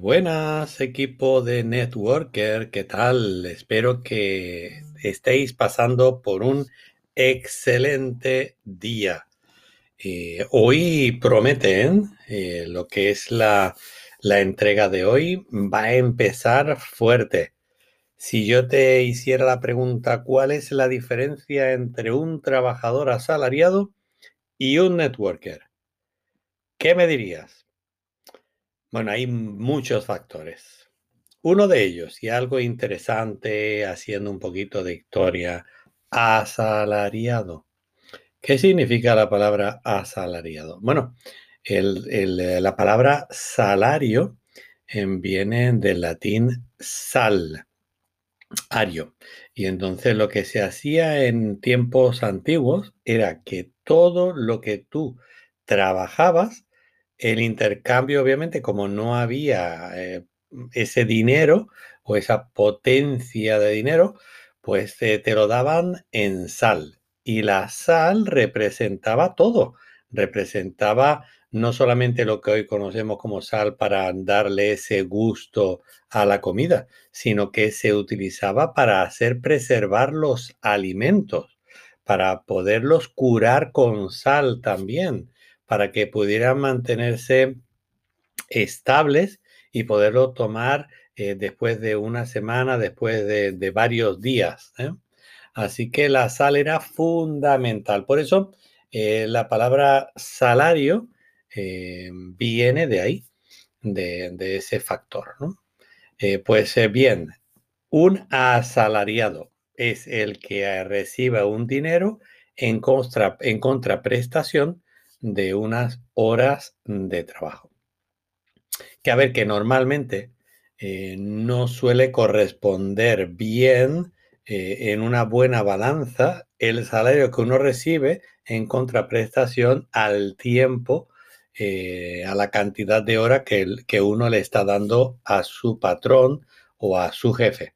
buenas, equipo de Networker, ¿qué tal? Espero que estéis pasando por un excelente día. Eh, hoy prometen eh, lo que es la, la entrega de hoy, va a empezar fuerte. Si yo te hiciera la pregunta, ¿cuál es la diferencia entre un trabajador asalariado y un networker? ¿Qué me dirías? Bueno, hay muchos factores. Uno de ellos, y algo interesante, haciendo un poquito de historia, asalariado. ¿Qué significa la palabra asalariado? Bueno, la palabra salario em, viene del latín sal, ario. Y entonces lo que se hacía en tiempos antiguos era que todo lo que tú trabajabas el intercambio, obviamente, como no había eh, ese dinero o esa potencia de dinero, pues eh, te lo daban en sal. Y la sal representaba todo. Representaba no solamente lo que hoy conocemos como sal para darle ese gusto a la comida, sino que se utilizaba para hacer preservar los alimentos, para poderlos curar con sal también para que pudieran mantenerse estables y poderlo tomar eh, después de una semana, después de, varios días. ¿eh? Así que la sal era fundamental. Por eso eh, la palabra salario viene de ahí, de, ese factor. pues bien, un asalariado es el que recibe un dinero en, contra, en contraprestación de unas horas de trabajo. Que a ver, que normalmente eh, no suele corresponder bien eh, en una buena balanza el salario que uno recibe en contraprestación al tiempo, eh, a la cantidad de horas que, que uno le está dando a su patrón o a su jefe.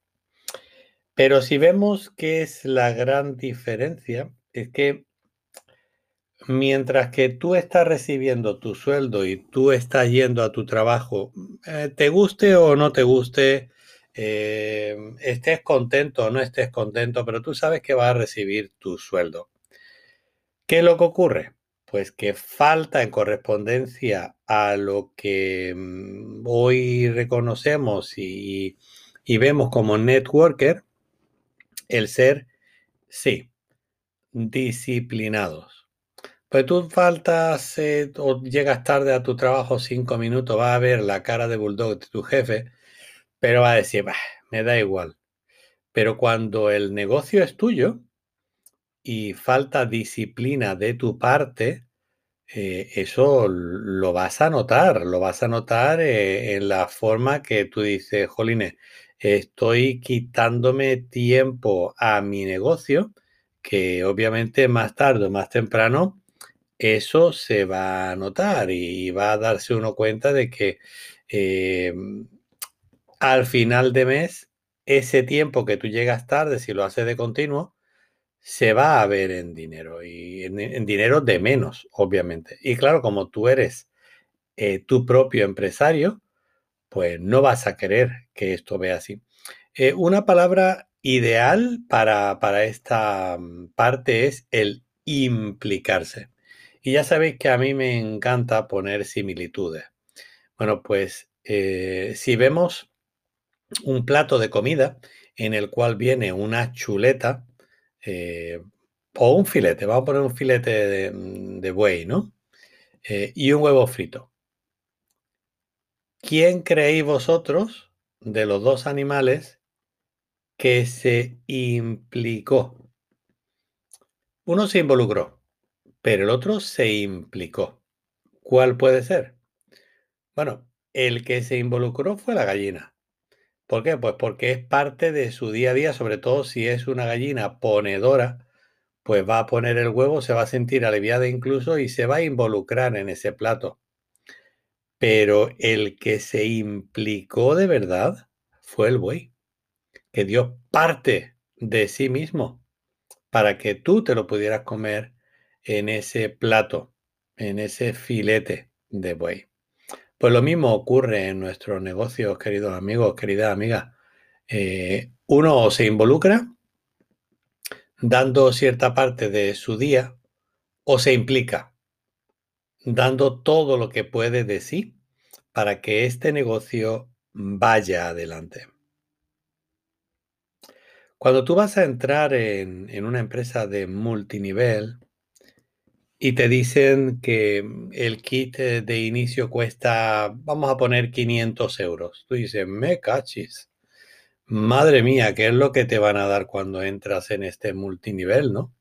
Pero si vemos que es la gran diferencia, es que mientras que tú estás recibiendo tu sueldo y tú estás yendo a tu trabajo, eh, te guste o no te guste, eh, estés contento o no estés contento, pero tú sabes que vas a recibir tu sueldo. ¿Qué es lo que ocurre? Pues que falta en correspondencia a lo que mm, hoy reconocemos y, y vemos como networker, el ser, sí, disciplinados pues tú faltas eh, o llegas tarde a tu trabajo cinco minutos, va a ver la cara de bulldog de tu jefe, pero va a decir, me da igual. Pero cuando el negocio es tuyo y falta disciplina de tu parte, eh, eso lo vas a notar, lo vas a notar eh, en la forma que tú dices, Joline, estoy quitándome tiempo a mi negocio, que obviamente más tarde o más temprano eso se va a notar y va a darse uno cuenta de que em, al final de mes, ese tiempo que tú llegas tarde, si lo haces de continuo, se va a ver en dinero y en, dinero de menos, obviamente. Y claro, como tú eres eh, tu propio empresario, pues no vas a querer que esto vea así. Eh, una palabra ideal para, para esta mm, parte es el implicarse. Y ya sabéis que a mí me encanta poner similitudes. Bueno, pues eh, si vemos un plato de comida en el cual viene una chuleta eh, o un filete, vamos a poner un filete de, buey, ¿no? Eh, y un huevo frito. ¿Quién creéis vosotros de los dos animales que se implicó? Uno se involucró, pero el otro se implicó. ¿Cuál puede ser? Bueno, el que se involucró fue la gallina. ¿Por qué? Pues porque es parte de su día a día, sobre todo si es una gallina ponedora, pues va a poner el huevo, se va a sentir aliviada incluso y se va a involucrar en ese plato. Pero el que se implicó de verdad fue el buey, que dio parte de sí mismo para que tú te lo pudieras comer en ese plato, en ese filete de buey. Pues lo mismo ocurre en nuestros negocios, queridos amigos, queridas amigas. Eh, uno se involucra dando cierta parte de su día o se implica dando todo lo que puede de sí para que este negocio vaya adelante. Cuando tú vas a entrar en, en una empresa de multinivel, y te dicen que mm, el kit de inicio cuesta, vamos a poner 500 euros. Tú dices, me cachis. Madre mía, ¿qué es lo que te van a dar cuando entras en este multinivel, no?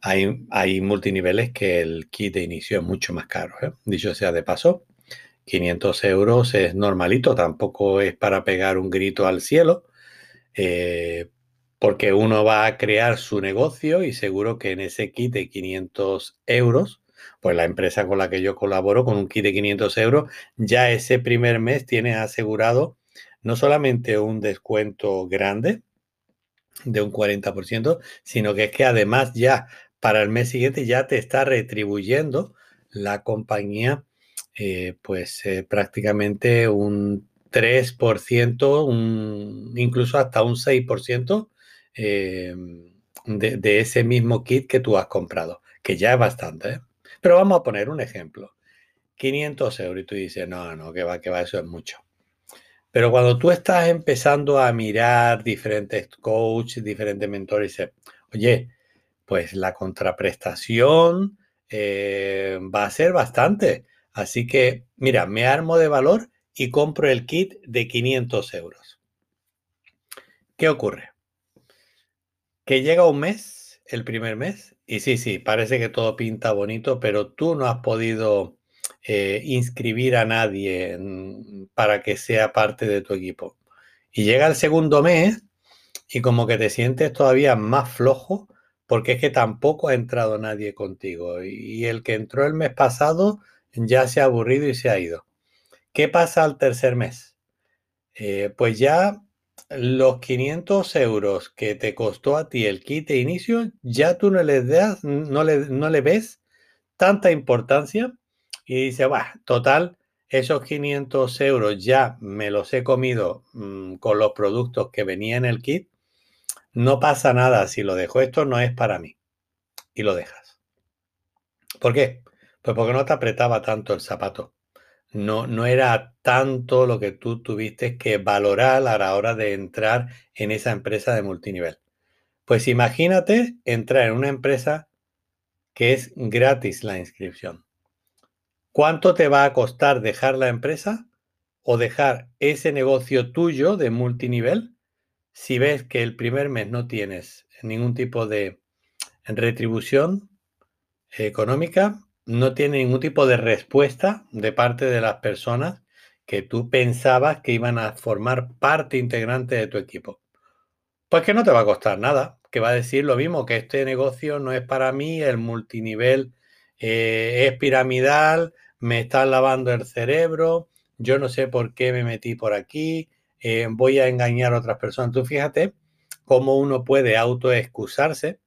Hay, hay multiniveles que el kit de inicio es mucho más caro, ¿eh? dicho sea de paso. 500 euros es normalito, tampoco es para pegar un grito al cielo, eh, porque uno va a crear su negocio y seguro que en ese kit de 500 euros, pues la empresa con la que yo colaboro con un kit de 500 euros, ya ese primer mes tiene asegurado no solamente un descuento grande de un 40%, sino que es que además ya para el mes siguiente ya te está retribuyendo la compañía eh, pues eh, prácticamente un 3%, un, incluso hasta un 6% eh, de, ese mismo kit que tú has comprado, que ya es bastante. ¿eh? Pero vamos a poner un ejemplo. 500 euros y tú dices, no, no, que va, que va, eso es mucho. Pero cuando tú estás empezando a mirar diferentes coaches, diferentes mentores, dices, oye, pues la contraprestación eh, va a ser bastante. Así que, mira, me armo de valor y compro el kit de 500 euros. ¿Qué ocurre? Que llega un mes, el primer mes, y sí, sí, parece que todo pinta bonito, pero tú no has podido eh, inscribir a nadie para que sea parte de tu equipo. Y llega el segundo mes y como que te sientes todavía más flojo porque es que tampoco ha entrado nadie contigo. Y el que entró el mes pasado ya se ha aburrido y se ha ido. ¿Qué pasa al tercer mes? Eh, pues ya los 500 euros que te costó a ti el kit de inicio, ya tú no le, das, no le, no le ves tanta importancia y dice, va, total, esos 500 euros ya me los he comido mm, con los productos que venía en el kit, no pasa nada si lo dejo, esto no es para mí y lo dejas. ¿Por qué? Pues porque no te apretaba tanto el zapato no, no era tanto lo que tú tuviste que valorar a la hora de entrar en esa empresa de multinivel. Pues imagínate entrar en una empresa que es gratis la inscripción. ¿Cuánto te va a costar dejar la empresa o dejar ese negocio tuyo de multinivel si ves que el primer mes no tienes ningún tipo de retribución económica no tiene ningún tipo de respuesta de parte de las personas que tú pensabas que iban a formar parte integrante de tu equipo. Pues que no te va a costar nada, que va a decir lo mismo, que este negocio no es para mí, el multinivel eh, es piramidal, me están lavando el cerebro, yo no sé por qué me metí por aquí, eh, voy a engañar a otras personas. Tú fíjate cómo uno puede autoexcusarse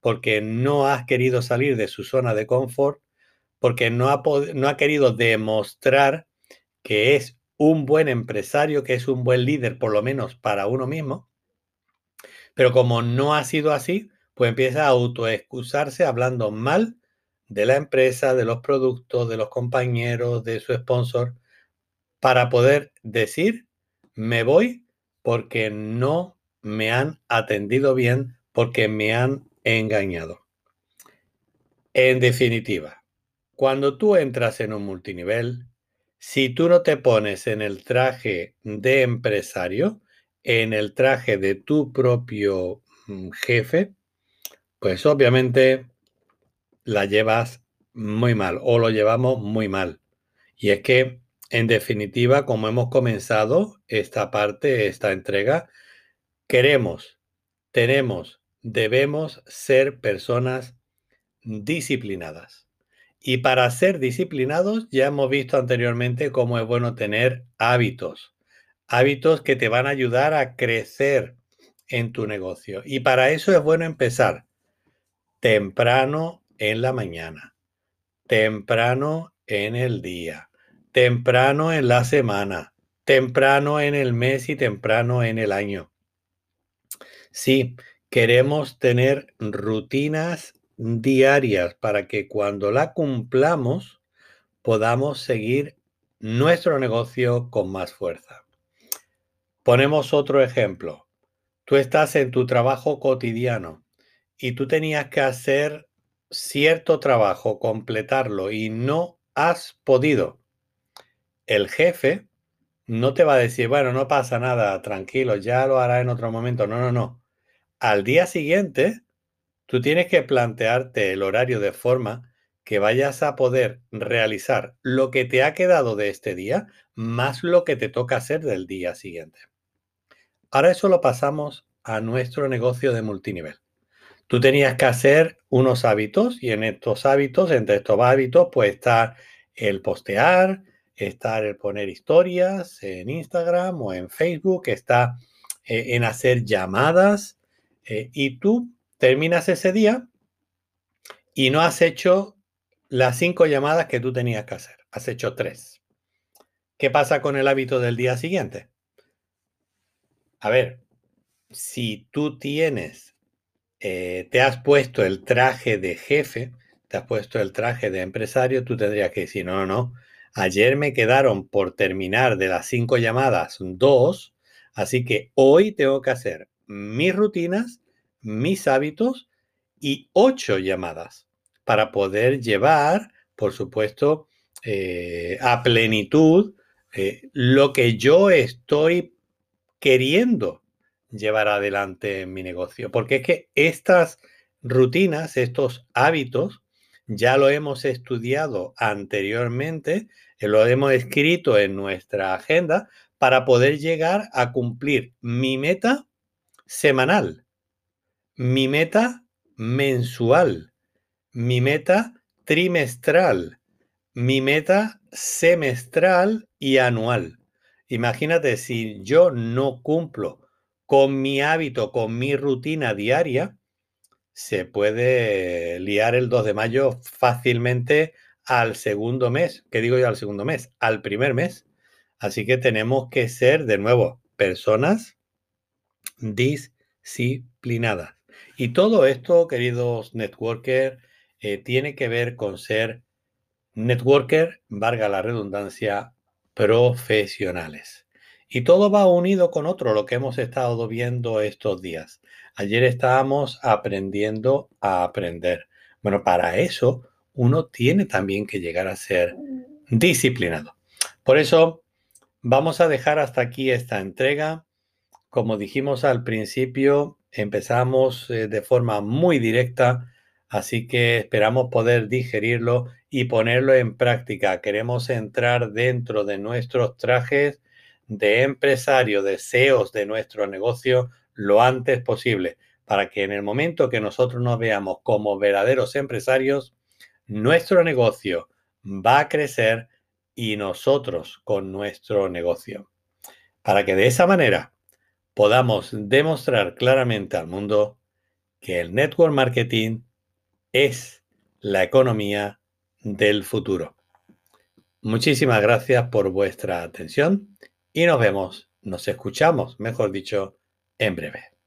porque no has querido salir de su zona de confort porque no ha, querido demostrar que es un buen empresario, que es un buen líder, por lo menos para uno mismo. Pero como no ha sido así, pues empieza a autoexcusarse hablando mal de la empresa, de los productos, de los compañeros, de su sponsor, para poder decir, me voy porque no me han atendido bien, porque me han engañado. En definitiva, cuando tú entras en un multinivel, si tú no te pones en el traje de empresario, en el traje de tu propio mm, jefe, pues obviamente la llevas muy mal o lo llevamos muy mal. Y es que, en definitiva, como hemos comenzado esta parte, esta entrega, queremos, tenemos, debemos ser personas disciplinadas. Y para ser disciplinados, ya hemos visto anteriormente cómo es bueno tener hábitos, hábitos que te van a ayudar a crecer en tu negocio. Y para eso es bueno empezar temprano en la mañana, temprano en el día, temprano en la semana, temprano en el mes y temprano en el año. Sí, queremos tener rutinas diarias para que cuando la cumplamos podamos seguir nuestro negocio con más fuerza. Ponemos otro ejemplo. Tú estás en tu trabajo cotidiano y tú tenías que hacer cierto trabajo, completarlo y no has podido. El jefe no te va a decir, bueno, no pasa nada, tranquilo, ya lo hará en otro momento. No, no, no. Al día siguiente, tú tienes que plantearte el horario de forma que vayas a poder realizar lo que te ha quedado de este día más lo que te toca hacer del día siguiente. Ahora eso lo pasamos a nuestro negocio de multinivel. Tú tenías que hacer unos hábitos y en estos hábitos, entre estos hábitos, pues está el postear, está el poner historias en Instagram o en Facebook, está eh, en hacer llamadas eh, y tú terminas ese día y no has hecho las cinco llamadas que tú tenías que hacer, has hecho tres. ¿Qué pasa con el hábito del día siguiente? A ver, si tú tienes, eh, te has puesto el traje de jefe, te has puesto el traje de empresario, tú tendrías que decir, no, no, no, ayer me quedaron por terminar de las cinco llamadas dos, así que hoy tengo que hacer mis rutinas, mis hábitos y ocho llamadas para poder llevar, por supuesto, eh, a plenitud eh, lo que yo estoy queriendo llevar adelante en mi negocio. Porque es que estas rutinas, estos hábitos, ya lo hemos estudiado anteriormente, eh, lo hemos escrito en nuestra agenda para poder llegar a cumplir mi meta semanal, mi meta mensual, mi meta trimestral, mi meta semestral y anual. Imagínate si yo no cumplo con mi hábito, con mi rutina diaria, se puede liar el 2 de mayo fácilmente al segundo mes. ¿Qué digo yo al segundo mes? Al primer mes. Así que tenemos que ser, de nuevo, personas disciplinadas. Y todo esto, queridos networkers, eh, tiene que ver con ser networker, valga la redundancia, profesionales. Y todo va unido con otro, lo que hemos estado viendo estos días. Ayer estábamos aprendiendo a aprender. Bueno, para eso uno tiene también que llegar a ser disciplinado. Por eso vamos a dejar hasta aquí esta entrega. Como dijimos al principio, empezamos eh, de forma muy directa, así que esperamos poder digerirlo y ponerlo en práctica. Queremos entrar dentro de nuestros trajes de empresario, deseos de nuestro negocio lo antes posible, para que en el momento que nosotros nos veamos como verdaderos empresarios, nuestro negocio va a crecer y nosotros con nuestro negocio. Para que de esa manera podamos demostrar claramente al mundo que el network marketing es la economía del futuro. Muchísimas gracias por vuestra atención y nos vemos, nos escuchamos, mejor dicho, en breve.